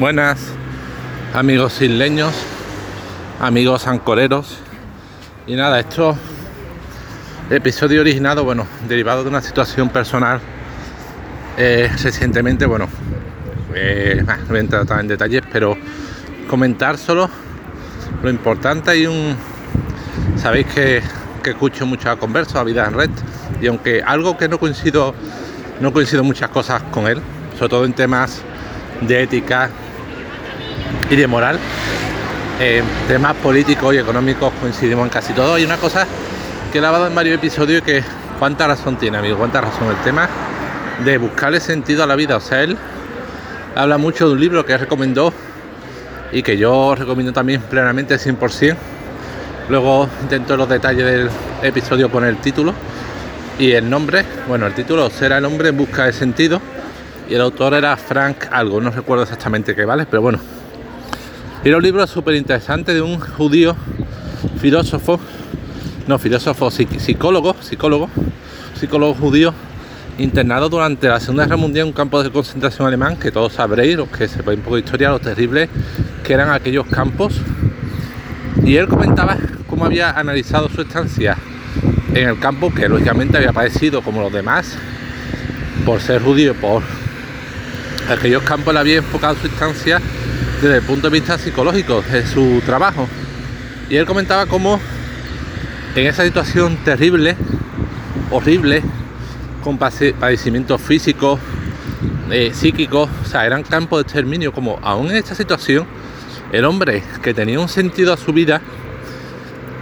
Buenas, amigos isleños, amigos ancoreros. Y nada, esto episodio originado, bueno, derivado de una situación personal eh, recientemente, bueno, eh, no voy a entrar en detalles, pero comentar solo lo importante y un... Sabéis que, que escucho muchas conversas a vida en red y aunque algo que no coincido, no coincido muchas cosas con él, sobre todo en temas de ética y de moral. Eh, temas políticos y económicos coincidimos en casi todo. Hay una cosa que he lavado en varios episodios y que cuánta razón tiene, amigo, cuánta razón el tema de buscarle sentido a la vida. O sea, él habla mucho de un libro que recomendó y que yo recomiendo también plenamente 100%. Luego intento los detalles del episodio poner el título y el nombre. Bueno, el título será El hombre en busca de sentido y el autor era Frank algo, no recuerdo exactamente qué vale, pero bueno, era un libro súper interesante de un judío filósofo, no, filósofo, psicólogo, psicólogo, psicólogo judío internado durante la Segunda Guerra Mundial en un campo de concentración alemán, que todos sabréis, los que sepáis un poco de historia, lo terrible que eran aquellos campos. Y él comentaba cómo había analizado su estancia en el campo, que lógicamente había padecido como los demás, por ser judío, por aquellos campos le había enfocado su estancia desde el punto de vista psicológico de su trabajo. Y él comentaba cómo en esa situación terrible, horrible, con padecimientos físicos, eh, psíquicos, o sea, eran campos de exterminio, como aún en esta situación, el hombre que tenía un sentido a su vida,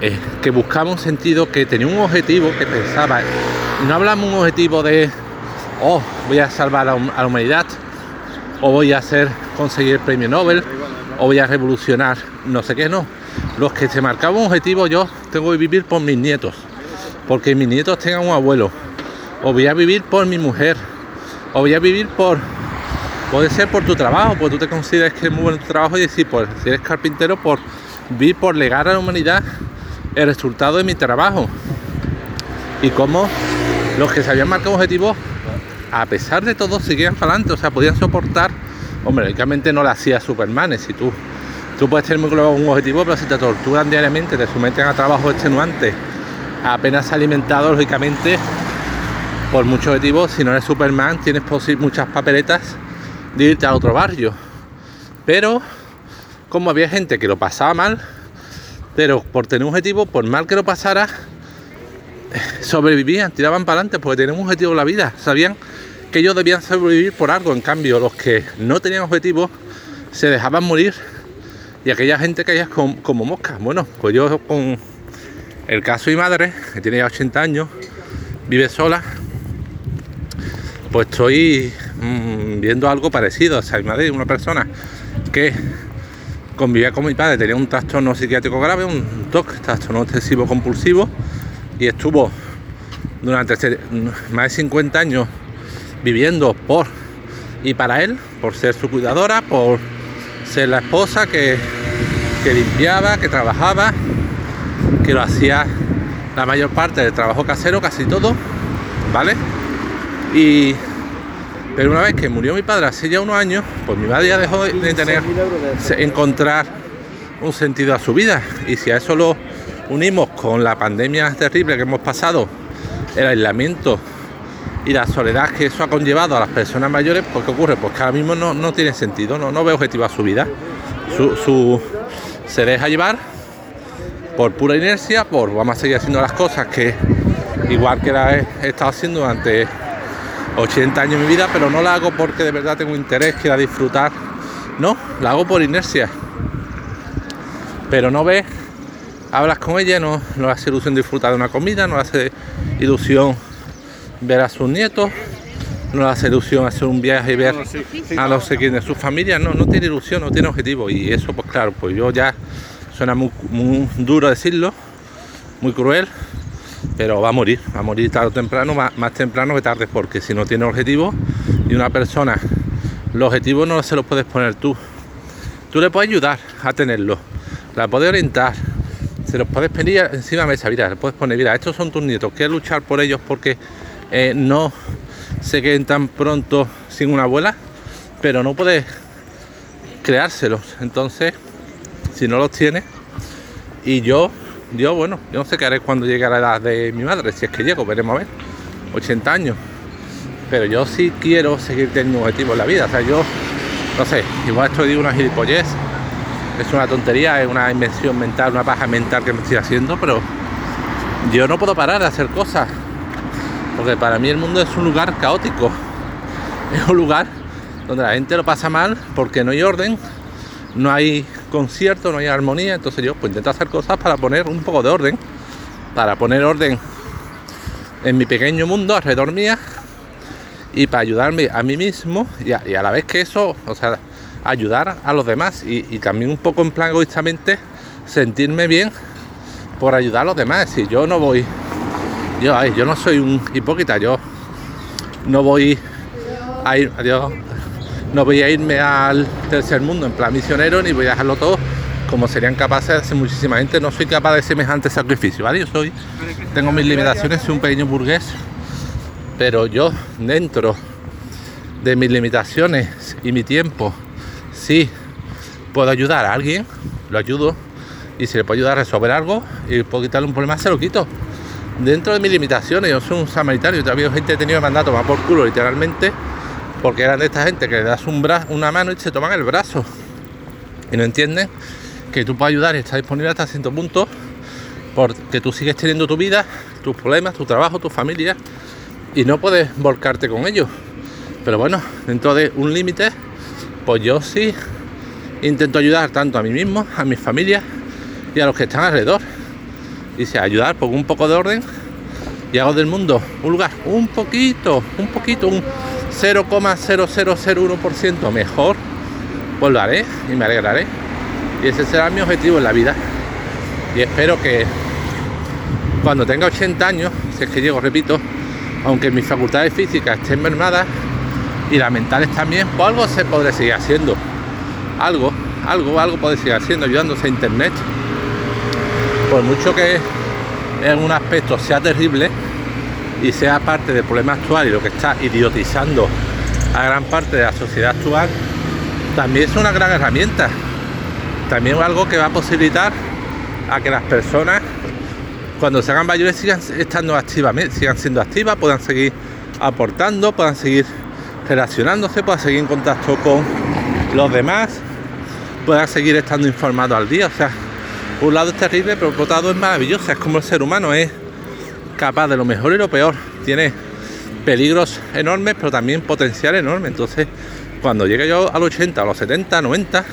eh, que buscaba un sentido, que tenía un objetivo, que pensaba, no hablamos un objetivo de, oh, voy a salvar a la humanidad, o voy a hacer conseguir el premio Nobel o voy a revolucionar no sé qué, no. Los que se marcaban un objetivo, yo tengo que vivir por mis nietos, porque mis nietos tengan un abuelo, o voy a vivir por mi mujer, o voy a vivir por, puede ser por tu trabajo, porque tú te consideras que es muy bueno tu trabajo y decir, pues si eres carpintero, por vivir por legar a la humanidad el resultado de mi trabajo. Y como los que se habían marcado objetivos a pesar de todo, seguían adelante, o sea, podían soportar. Hombre, lógicamente no lo hacía Superman, si tú, tú puedes tener muy claro un objetivo, pero si te torturan diariamente, te someten a trabajo extenuante, apenas alimentado, lógicamente, por muchos objetivos, si no eres Superman, tienes muchas papeletas de irte a otro barrio. Pero, como había gente que lo pasaba mal, pero por tener un objetivo, por mal que lo pasara, sobrevivían, tiraban para adelante porque tenían un objetivo en la vida, sabían que ellos debían sobrevivir por algo, en cambio los que no tenían objetivo se dejaban morir y aquella gente caía como, como moscas. Bueno, pues yo con el caso de mi madre, que tiene ya 80 años, vive sola, pues estoy mm, viendo algo parecido. O sea, mi madre una persona que convivía con mi padre, tenía un trastorno psiquiátrico grave, un TOC, trastorno obsesivo compulsivo, y estuvo durante este, más de 50 años viviendo por y para él, por ser su cuidadora, por ser la esposa que, que limpiaba, que trabajaba, que lo hacía la mayor parte del trabajo casero, casi todo, ¿vale? Y pero una vez que murió mi padre hace ya unos años, pues mi madre ya dejó de tener encontrar un sentido a su vida. Y si a eso lo unimos con la pandemia terrible que hemos pasado, el aislamiento y la soledad que eso ha conllevado a las personas mayores, pues ¿qué ocurre? Pues que ahora mismo no, tiene sentido, no, no ve objetivo a su vida. Su, se deja llevar por pura inercia, por vamos a seguir haciendo las cosas que igual que la he, estado haciendo durante 80 años de mi vida, pero no la hago porque de verdad tengo interés, quiera disfrutar. No, la hago por inercia. Pero no ve hablas con ella, no, no hace ilusión disfrutar de una comida, no hace ilusión ver a sus nietos, no le hace ilusión hacer un viaje y ver a no sé quién de su familia, no, no tiene ilusión, no tiene objetivo. Y eso, pues claro, pues yo ya suena muy, duro decirlo, muy cruel, pero va a morir, va a morir tarde o temprano, más, más temprano que tarde, porque si no tiene objetivo y una persona, los objetivos no se los puedes poner tú. Tú le puedes ayudar a tenerlo, la puedes orientar, se los puedes pedir encima de mesa, mira, le puedes poner, mira, estos son tus nietos, quieres luchar por ellos porque eh, no se queden tan pronto sin una abuela, pero no puedes creárselos. Entonces, si no los tiene, y yo, yo, bueno, yo no sé qué haré cuando llegue a la edad de mi madre, si es que llego, veremos a ver, 80 años. Pero yo sí quiero seguir teniendo objetivos en la vida. O sea, yo, no sé, igual esto digo una gilipollez, es una tontería, es una invención mental, una paja mental que me estoy haciendo, pero yo no puedo parar de hacer cosas. Porque para mí el mundo es un lugar caótico. Es un lugar donde la gente lo pasa mal porque no hay orden, no hay concierto, no hay armonía. Entonces yo pues intento hacer cosas para poner un poco de orden. Para poner orden en mi pequeño mundo alrededor mía y para ayudarme a mí mismo y a, la vez que eso, o sea, ayudar a los demás y, también un poco en plan egoístamente sentirme bien por ayudar a los demás. Si yo no voy, yo, yo no soy un hipócrita, yo no voy a ir, no voy a irme al tercer mundo en plan misionero ni voy a dejarlo todo como serían capaces de hacer muchísima gente. No soy capaz de semejante sacrificio, ¿vale? Yo soy, tengo mis limitaciones, soy un pequeño burgués, pero yo dentro de mis limitaciones y mi tiempo, sí puedo ayudar a alguien, lo ayudo, y si le puedo ayudar a resolver algo y puedo quitarle un problema, se lo quito. Dentro de mis limitaciones, yo soy un samaritario, yo he gente que tenido mandato más por culo, literalmente, porque eran de esta gente que le das un brazo, una mano y se toman el brazo. Y no entienden que tú puedes ayudar y estás disponible hasta cierto punto porque tú sigues teniendo tu vida, tus problemas, tu trabajo, tu familia y no puedes volcarte con ellos. Pero bueno, dentro de un límite, pues yo sí intento ayudar tanto a mí mismo, a mi familia y a los que están alrededor. Si ayudar, pongo un poco de orden y hago del mundo un lugar un poquito, un poquito, un 0,0001% mejor, pues lo haré y me alegraré. Y ese será mi objetivo en la vida. Y espero que cuando tenga 80 años, si es que llego, repito, aunque mis facultades físicas estén mermadas y las mentales también, pues algo se podré seguir haciendo. Algo, algo, algo podré seguir haciendo, ayudándose a internet. Por mucho que en un aspecto sea terrible, y sea parte del problema actual y lo que está idiotizando a gran parte de la sociedad actual, también es una gran herramienta. También es algo que va a posibilitar a que las personas cuando se hagan mayores sigan estando activamente, sigan siendo activas, puedan seguir aportando, puedan seguir relacionándose, puedan seguir en contacto con los demás, puedan seguir estando informados al día. O sea, un lado es terrible, pero por otro lado es maravilloso. Es como el ser humano es capaz de lo mejor y lo peor. Tiene peligros enormes, pero también potencial enorme. Entonces, cuando llegue yo a los 80, a los 70, 90,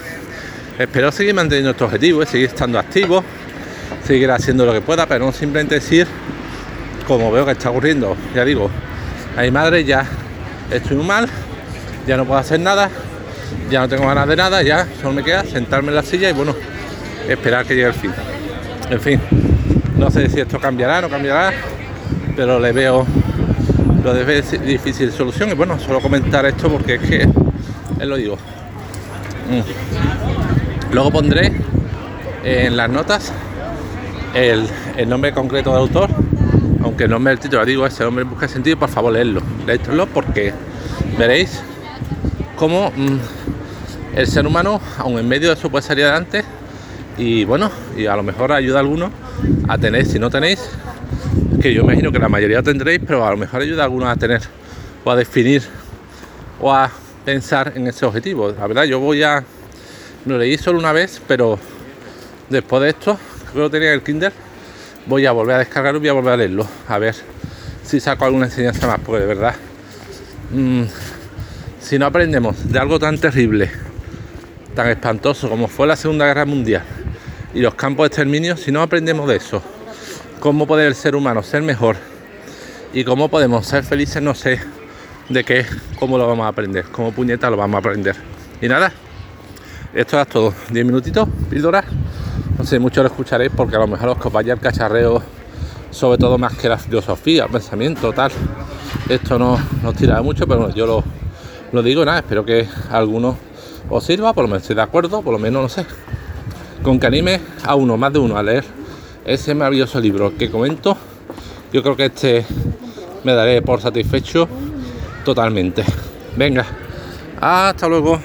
espero seguir manteniendo estos objetivos, seguir estando activo, seguir haciendo lo que pueda, pero no simplemente decir, como veo que está ocurriendo, ya digo, a mi madre ya estoy mal, ya no puedo hacer nada, ya no tengo ganas de nada, ya solo me queda sentarme en la silla y bueno, esperar que llegue el fin. En fin, no sé si esto cambiará, no cambiará, pero le veo lo de difícil solución y bueno, solo comentar esto porque es que él lo digo. Mm. Luego pondré en las notas el, nombre concreto del autor, aunque el nombre del título digo ese hombre busca sentido, por favor leedlo, leedlo porque veréis cómo mm, el ser humano, aun en medio de eso, puede salir adelante y bueno, y a lo mejor ayuda a algunos a tener, si no tenéis, que yo imagino que la mayoría tendréis, pero a lo mejor ayuda a algunos a tener o a definir o a pensar en ese objetivo. La verdad, yo voy a. Lo leí solo una vez, pero después de esto, creo que tenía el Kinder, voy a volver a descargarlo y voy a volver a leerlo. A ver si saco alguna enseñanza más, porque de verdad, mm, si no aprendemos de algo tan terrible, tan espantoso como fue la Segunda Guerra Mundial y los campos de exterminio, si no aprendemos de eso, cómo puede el ser humano ser mejor y cómo podemos ser felices, no sé de qué, cómo lo vamos a aprender, cómo puñeta lo vamos a aprender. Y nada, esto es todo. 10 minutitos, píldora. No sé, mucho lo escucharéis porque a lo mejor os vaya el cacharreo, sobre todo más que la filosofía, pensamiento, tal. Esto no nos tira mucho, pero bueno, yo lo, lo digo, nada, espero que a alguno os sirva, por lo menos estoy de acuerdo, por lo menos no sé. Con que anime a uno, más de uno, a leer ese maravilloso libro que comento, yo creo que este me daré por satisfecho totalmente. Venga, hasta luego.